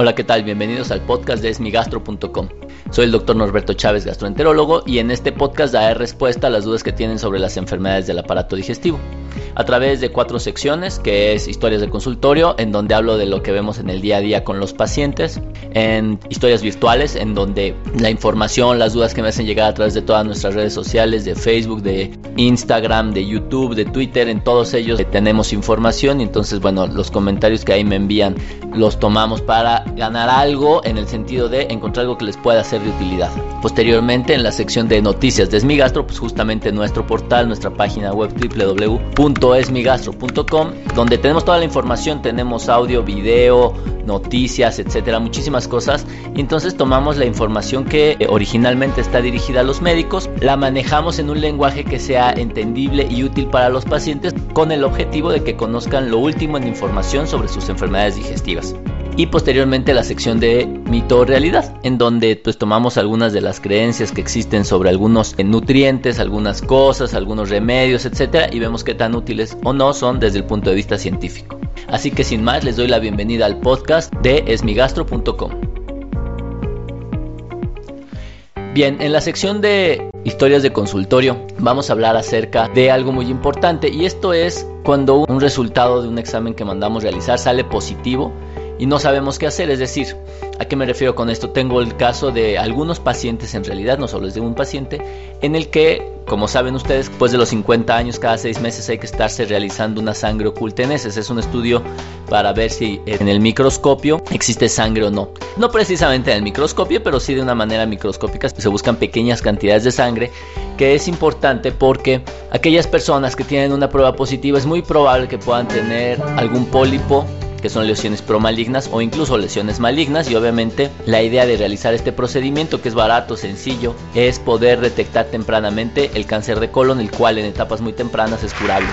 Hola, ¿qué tal? Bienvenidos al podcast de esmigastro.com. Soy el doctor Norberto Chávez, gastroenterólogo, y en este podcast daré respuesta a las dudas que tienen sobre las enfermedades del aparato digestivo a través de cuatro secciones, que es historias de consultorio, en donde hablo de lo que vemos en el día a día con los pacientes, en historias virtuales, en donde la información, las dudas que me hacen llegar a través de todas nuestras redes sociales, de Facebook, de Instagram, de YouTube, de Twitter, en todos ellos tenemos información y entonces, bueno, los comentarios que ahí me envían los tomamos para ganar algo en el sentido de encontrar algo que les pueda ser de utilidad. Posteriormente, en la sección de noticias de Smigastro, pues justamente nuestro portal, nuestra página web www esmigastro.com, donde tenemos toda la información, tenemos audio, video, noticias, etcétera, muchísimas cosas. Entonces tomamos la información que eh, originalmente está dirigida a los médicos, la manejamos en un lenguaje que sea entendible y útil para los pacientes con el objetivo de que conozcan lo último en información sobre sus enfermedades digestivas y posteriormente la sección de mito o realidad, en donde pues tomamos algunas de las creencias que existen sobre algunos nutrientes, algunas cosas, algunos remedios, etcétera, y vemos qué tan útiles o no son desde el punto de vista científico. Así que sin más les doy la bienvenida al podcast de esmigastro.com. Bien, en la sección de historias de consultorio vamos a hablar acerca de algo muy importante y esto es cuando un resultado de un examen que mandamos realizar sale positivo y no sabemos qué hacer. Es decir, ¿a qué me refiero con esto? Tengo el caso de algunos pacientes, en realidad, no solo es de un paciente, en el que, como saben ustedes, después de los 50 años, cada 6 meses hay que estarse realizando una sangre oculta en heces. Es un estudio para ver si en el microscopio existe sangre o no. No precisamente en el microscopio, pero sí de una manera microscópica. Se buscan pequeñas cantidades de sangre, que es importante porque aquellas personas que tienen una prueba positiva es muy probable que puedan tener algún pólipo que son lesiones promalignas o incluso lesiones malignas y obviamente la idea de realizar este procedimiento que es barato, sencillo, es poder detectar tempranamente el cáncer de colon, el cual en etapas muy tempranas es curable.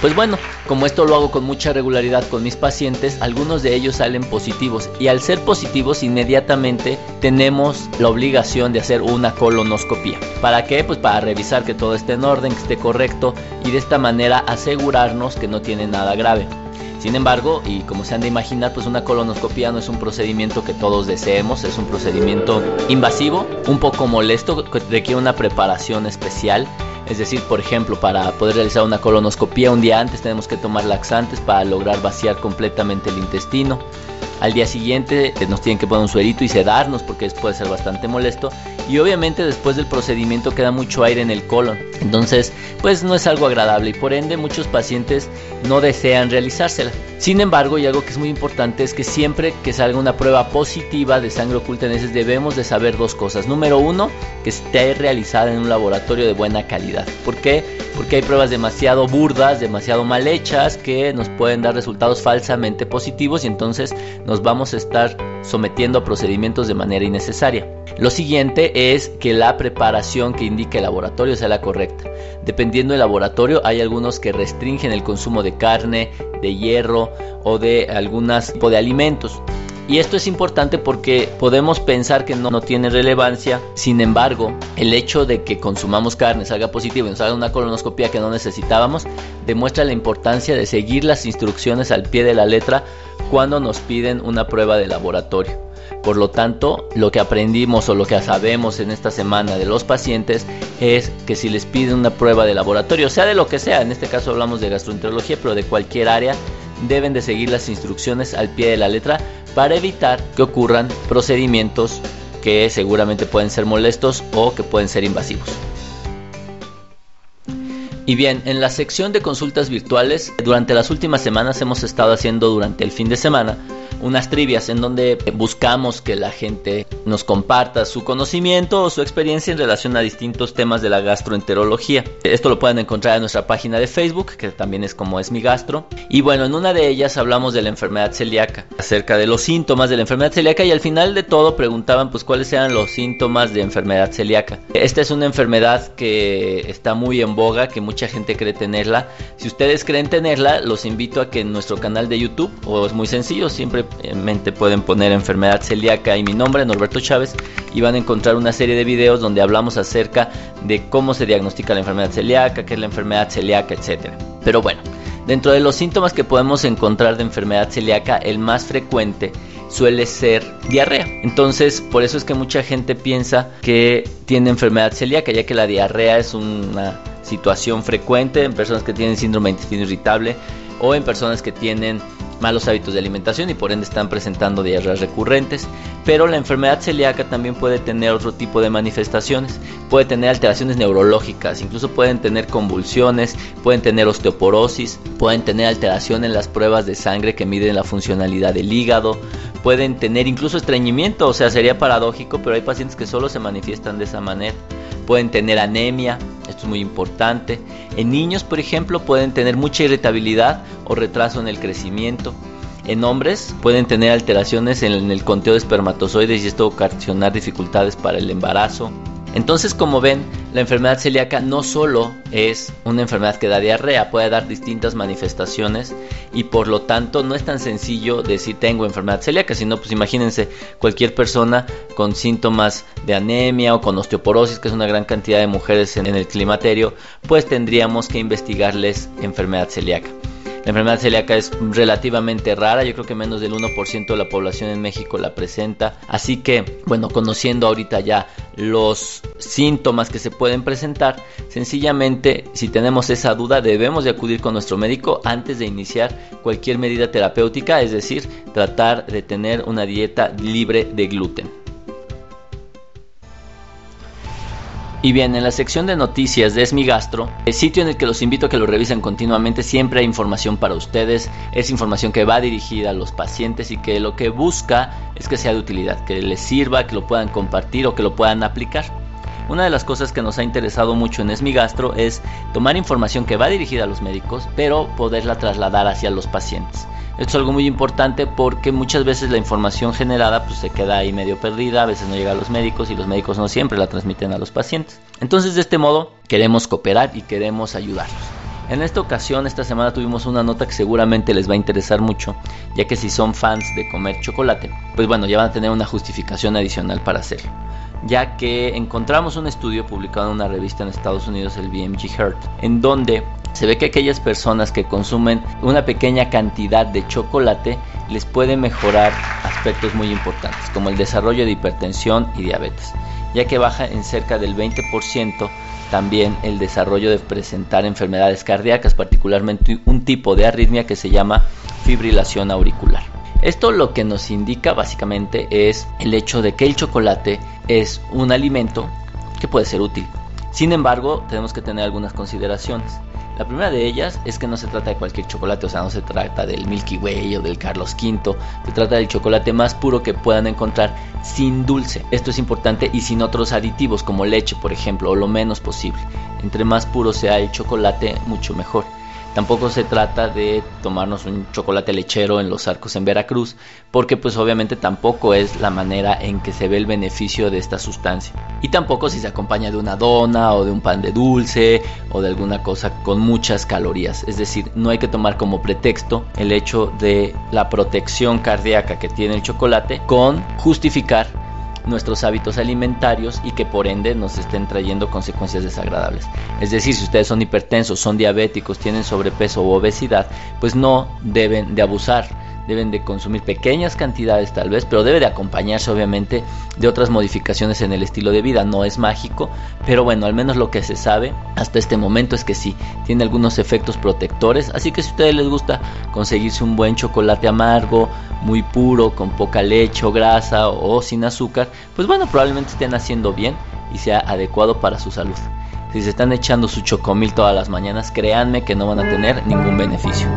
Pues bueno, como esto lo hago con mucha regularidad con mis pacientes, algunos de ellos salen positivos y al ser positivos inmediatamente tenemos la obligación de hacer una colonoscopia. ¿Para qué? Pues para revisar que todo esté en orden, que esté correcto y de esta manera asegurarnos que no tiene nada grave. Sin embargo, y como se han de imaginar, pues una colonoscopia no es un procedimiento que todos deseemos, es un procedimiento invasivo, un poco molesto, requiere una preparación especial. Es decir, por ejemplo, para poder realizar una colonoscopia un día antes tenemos que tomar laxantes para lograr vaciar completamente el intestino. Al día siguiente eh, nos tienen que poner un suerito y sedarnos porque puede ser bastante molesto. Y obviamente después del procedimiento queda mucho aire en el colon. Entonces, pues no es algo agradable y por ende muchos pacientes no desean realizársela. Sin embargo, y algo que es muy importante es que siempre que salga una prueba positiva de sangre oculta en heces debemos de saber dos cosas. Número uno, que esté realizada en un laboratorio de buena calidad. ¿Por qué? Porque hay pruebas demasiado burdas, demasiado mal hechas que nos pueden dar resultados falsamente positivos y entonces nos vamos a estar sometiendo a procedimientos de manera innecesaria. Lo siguiente es que la preparación que indique el laboratorio sea la correcta. Dependiendo del laboratorio, hay algunos que restringen el consumo de carne, de hierro o de algunos tipo de alimentos. Y esto es importante porque podemos pensar que no, no, tiene relevancia, sin embargo, el hecho de que consumamos carne, salga positivo y nos haga una colonoscopia que no necesitábamos, demuestra la importancia de seguir las instrucciones al pie de la letra cuando nos piden una prueba de laboratorio. Por lo tanto, lo que aprendimos o lo que sabemos en esta semana de los pacientes es que si les piden una prueba de laboratorio, sea de lo que sea, en este caso hablamos de gastroenterología, pero de cualquier área, deben de seguir las instrucciones al pie de la letra para evitar que ocurran procedimientos que seguramente pueden ser molestos o que pueden ser invasivos. Y bien, en la sección de consultas virtuales, durante las últimas semanas hemos estado haciendo durante el fin de semana unas trivias en donde buscamos que la gente nos comparta su conocimiento o su experiencia en relación a distintos temas de la gastroenterología. Esto lo pueden encontrar en nuestra página de Facebook, que también es como es mi gastro. Y bueno, en una de ellas hablamos de la enfermedad celíaca, acerca de los síntomas de la enfermedad celíaca y al final de todo preguntaban pues cuáles eran los síntomas de enfermedad celíaca. Esta es una enfermedad que está muy en boga, que mucha gente cree tenerla. Si ustedes creen tenerla, los invito a que en nuestro canal de YouTube, o es muy sencillo, siempre simplemente pueden poner enfermedad celíaca y mi nombre, Norberto Chávez, y van a encontrar una serie de videos donde hablamos acerca de cómo se diagnostica la enfermedad celíaca, qué es la enfermedad celíaca, etc. Pero bueno, dentro de los síntomas que podemos encontrar de enfermedad celíaca, el más frecuente suele ser diarrea. Entonces, por eso es que mucha gente piensa que tiene enfermedad celíaca, ya que la diarrea es una situación frecuente en personas que tienen síndrome de intestino irritable o en personas que tienen malos hábitos de alimentación y por ende están presentando diarreas recurrentes. Pero la enfermedad celíaca también puede tener otro tipo de manifestaciones. Puede tener alteraciones neurológicas, incluso pueden tener convulsiones, pueden tener osteoporosis, pueden tener alteración en las pruebas de sangre que miden la funcionalidad del hígado, pueden tener incluso estreñimiento, o sea, sería paradójico, pero hay pacientes que solo se manifiestan de esa manera. Pueden tener anemia, es muy importante. En niños, por ejemplo, pueden tener mucha irritabilidad o retraso en el crecimiento. En hombres pueden tener alteraciones en el conteo de espermatozoides y esto ocasionar dificultades para el embarazo. Entonces, como ven, la enfermedad celíaca no solo es una enfermedad que da diarrea, puede dar distintas manifestaciones y por lo tanto no es tan sencillo decir tengo enfermedad celíaca, sino pues imagínense cualquier persona con síntomas de anemia o con osteoporosis, que es una gran cantidad de mujeres en el climaterio, pues tendríamos que investigarles enfermedad celíaca. La enfermedad celíaca es relativamente rara, yo creo que menos del 1% de la población en México la presenta. Así que, bueno, conociendo ahorita ya los síntomas que se pueden presentar, sencillamente si tenemos esa duda debemos de acudir con nuestro médico antes de iniciar cualquier medida terapéutica, es decir, tratar de tener una dieta libre de gluten. Y bien, en la sección de noticias de Esmigastro, el sitio en el que los invito a que lo revisen continuamente, siempre hay información para ustedes, es información que va dirigida a los pacientes y que lo que busca es que sea de utilidad, que les sirva, que lo puedan compartir o que lo puedan aplicar. Una de las cosas que nos ha interesado mucho en Esmigastro es tomar información que va dirigida a los médicos, pero poderla trasladar hacia los pacientes. Esto es algo muy importante porque muchas veces la información generada pues, se queda ahí medio perdida, a veces no llega a los médicos y los médicos no siempre la transmiten a los pacientes. Entonces de este modo queremos cooperar y queremos ayudarlos. En esta ocasión, esta semana tuvimos una nota que seguramente les va a interesar mucho, ya que si son fans de comer chocolate, pues bueno, ya van a tener una justificación adicional para hacerlo ya que encontramos un estudio publicado en una revista en Estados Unidos, el BMG Heart, en donde se ve que aquellas personas que consumen una pequeña cantidad de chocolate les puede mejorar aspectos muy importantes, como el desarrollo de hipertensión y diabetes, ya que baja en cerca del 20% también el desarrollo de presentar enfermedades cardíacas, particularmente un tipo de arritmia que se llama fibrilación auricular. Esto lo que nos indica básicamente es el hecho de que el chocolate es un alimento que puede ser útil. Sin embargo, tenemos que tener algunas consideraciones. La primera de ellas es que no se trata de cualquier chocolate, o sea, no se trata del Milky Way o del Carlos V, se trata del chocolate más puro que puedan encontrar sin dulce. Esto es importante y sin otros aditivos como leche, por ejemplo, o lo menos posible. Entre más puro sea el chocolate, mucho mejor. Tampoco se trata de tomarnos un chocolate lechero en los arcos en Veracruz, porque pues obviamente tampoco es la manera en que se ve el beneficio de esta sustancia. Y tampoco si se acompaña de una dona o de un pan de dulce o de alguna cosa con muchas calorías. Es decir, no hay que tomar como pretexto el hecho de la protección cardíaca que tiene el chocolate con justificar nuestros hábitos alimentarios y que por ende nos estén trayendo consecuencias desagradables. Es decir, si ustedes son hipertensos, son diabéticos, tienen sobrepeso u obesidad, pues no deben de abusar deben de consumir pequeñas cantidades tal vez, pero debe de acompañarse obviamente de otras modificaciones en el estilo de vida. No es mágico, pero bueno, al menos lo que se sabe hasta este momento es que sí, tiene algunos efectos protectores. Así que si a ustedes les gusta conseguirse un buen chocolate amargo, muy puro, con poca leche o grasa o sin azúcar, pues bueno, probablemente estén haciendo bien y sea adecuado para su salud. Si se están echando su chocomil todas las mañanas, créanme que no van a tener ningún beneficio.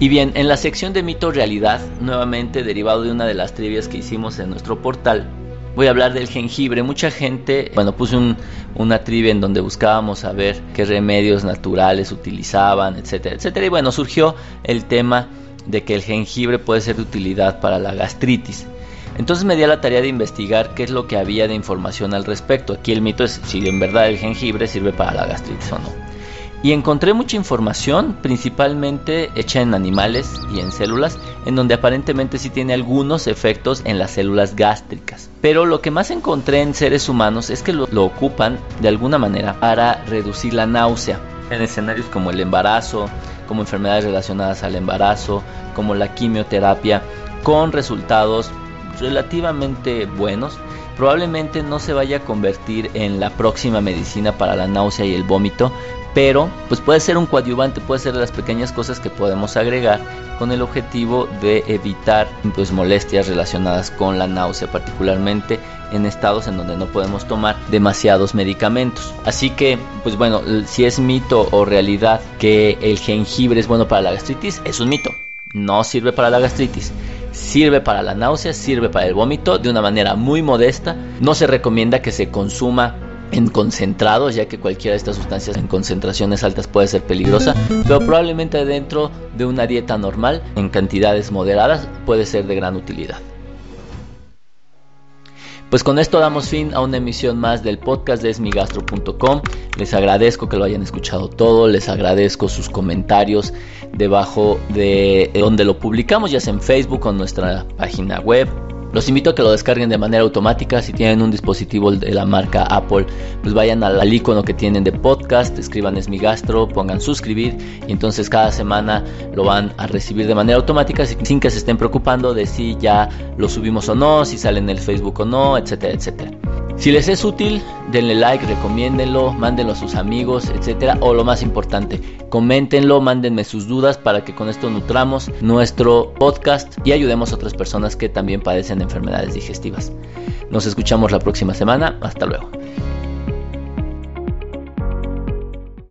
Y bien, en la sección de mito realidad, nuevamente derivado de una de las trivias que hicimos en nuestro portal, voy a hablar del jengibre. Mucha gente, bueno, puse una trivia en donde buscábamos saber qué remedios naturales utilizaban, etcétera, etcétera. Y bueno, surgió el tema de que el jengibre puede ser de utilidad para la gastritis. Entonces me di a la tarea de investigar qué es lo que había de información al respecto. Aquí el mito es si en verdad el jengibre sirve para la gastritis o no. Y encontré mucha información, principalmente hecha en animales y en células, en donde aparentemente sí tiene algunos efectos en las células gástricas. Pero lo que más encontré en seres humanos es que lo, ocupan de alguna manera para reducir la náusea. En escenarios como el embarazo, como enfermedades relacionadas al embarazo, como la quimioterapia, con resultados relativamente buenos probablemente no se vaya a convertir en la próxima medicina para la náusea y el vómito, pero pues puede ser un coadyuvante, puede ser las pequeñas cosas que podemos agregar con el objetivo de evitar pues molestias relacionadas con la náusea, particularmente en estados en donde no podemos tomar demasiados medicamentos. Así que, pues bueno, si es mito o realidad que el jengibre es bueno para la gastritis, es un mito. No sirve para la gastritis sirve para la náusea, sirve para el vómito de una manera muy modesta. No se recomienda que se consuma en concentrados, ya que cualquiera de estas sustancias en concentraciones altas puede ser peligrosa, pero probablemente dentro de una dieta normal, en cantidades moderadas, puede ser de gran utilidad. Pues con esto damos fin a una emisión más del podcast de esmigastro.com. Les agradezco que lo hayan escuchado todo, les agradezco sus comentarios debajo de donde lo publicamos, ya sea en Facebook o en nuestra página web los invito a que lo descarguen de manera automática. Si tienen un dispositivo de la marca Apple, pues vayan al, icono que tienen de podcast, escriban es mi gastro, pongan suscribir y entonces cada semana lo van a recibir de manera automática sin que se estén preocupando de si ya lo subimos o no, si sale en el Facebook o no, etcétera, etcétera. Si les es útil, denle like, recomiéndenlo, mándenlo a sus amigos, etcétera. O lo más importante, coméntenlo, mándenme sus dudas para que con esto nutramos nuestro podcast y ayudemos a otras personas que también padecen enfermedades digestivas. Nos escuchamos la próxima semana. Hasta luego.